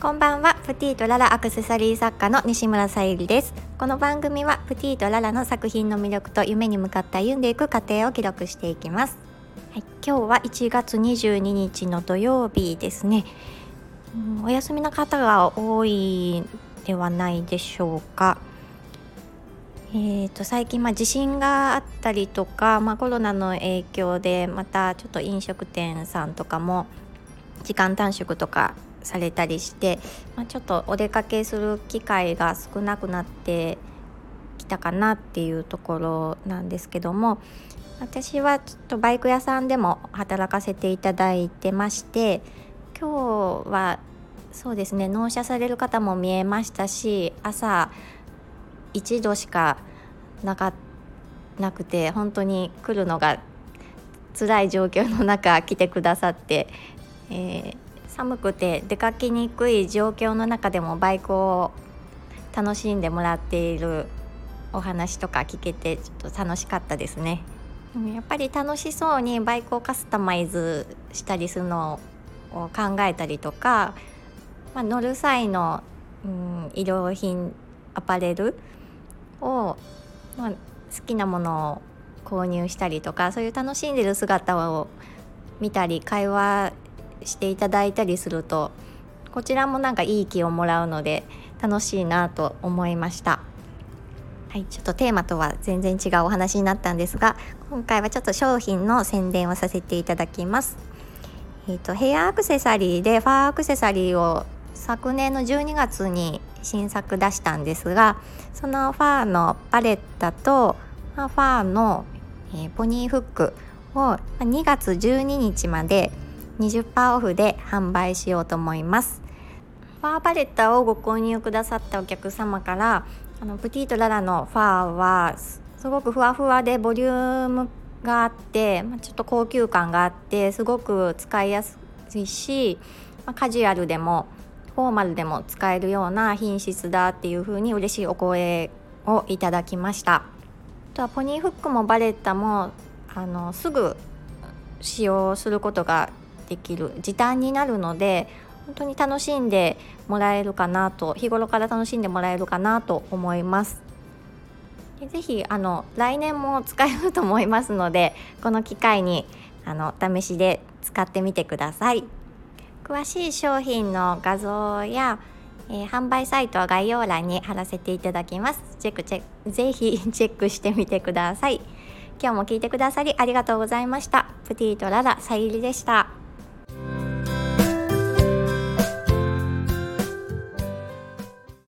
こんばんは。プティとララアクセサリー作家の西村さゆりです。この番組はプティとララの作品の魅力と夢に向かって歩んでいく過程を記録していきます。はい、今日は1月22日の土曜日ですね、うん、お休みの方が多いではないでしょうか。えーと、最近、まあ、地震があったりとか、まあ、コロナの影響でまたちょっと飲食店さんとかも時間短縮とかされたりして、まあ、ちょっとお出かけする機会が少なくなってきたかなっていうところなんですけども私はちょっとバイク屋さんでも働かせていただいてまして今日はそうですね納車される方も見えましたし朝1度しかなかなくて本当に来るのが辛い状況の中来てくださって、えー、寒くて出かけにくい状況の中でもバイクを楽しんでもらっているお話とか聞けてちょっと楽しかったですね。でもやっぱり楽しそうにバイクをカスタマイズしたりするのを考えたりとか、まあ、乗る際の、うん、衣料品アパレルを、まあ、好きなものを購入したりとかそういう楽しんでる姿を見たり会話していただいたりするとこちらもなんかいい気をもらうので楽しいなと思いました。はい、ちょっとテーマとは全然違うお話になったんですが今回はちょっと商品の宣伝をさせていただきます。えーと、ヘアアクセサリーでファーアクセサリーを昨年の12月に新作出したんですがそのファーのパレッタとファーの、えー、ポニーフックを2月12日まで20%オフで販売しようと思います。ファーパレッタをご購入くださったお客様からあのプティとララのファーはすごくふわふわでボリュームがあって、ちょっと高級感があってすごく使いやすいし、カジュアルでもフォーマルでも使えるような品質だっていう風に嬉しいお声をいただきました。あとはポニーフックもバレッタもあのすぐ使用することができる時短になるので本当に楽しんでもらえるかなと日頃から楽しんでもらえるかなと思います。ぜひあの来年も使えると思いますのでこの機会にあの試しで使ってみてください。詳しい商品の画像や、えー、販売サイトは概要欄に貼らせていただきます。チェックチェックぜひ チェックしてみてください。今日も聞いてくださりありがとうございました。プティとララさゆりでした。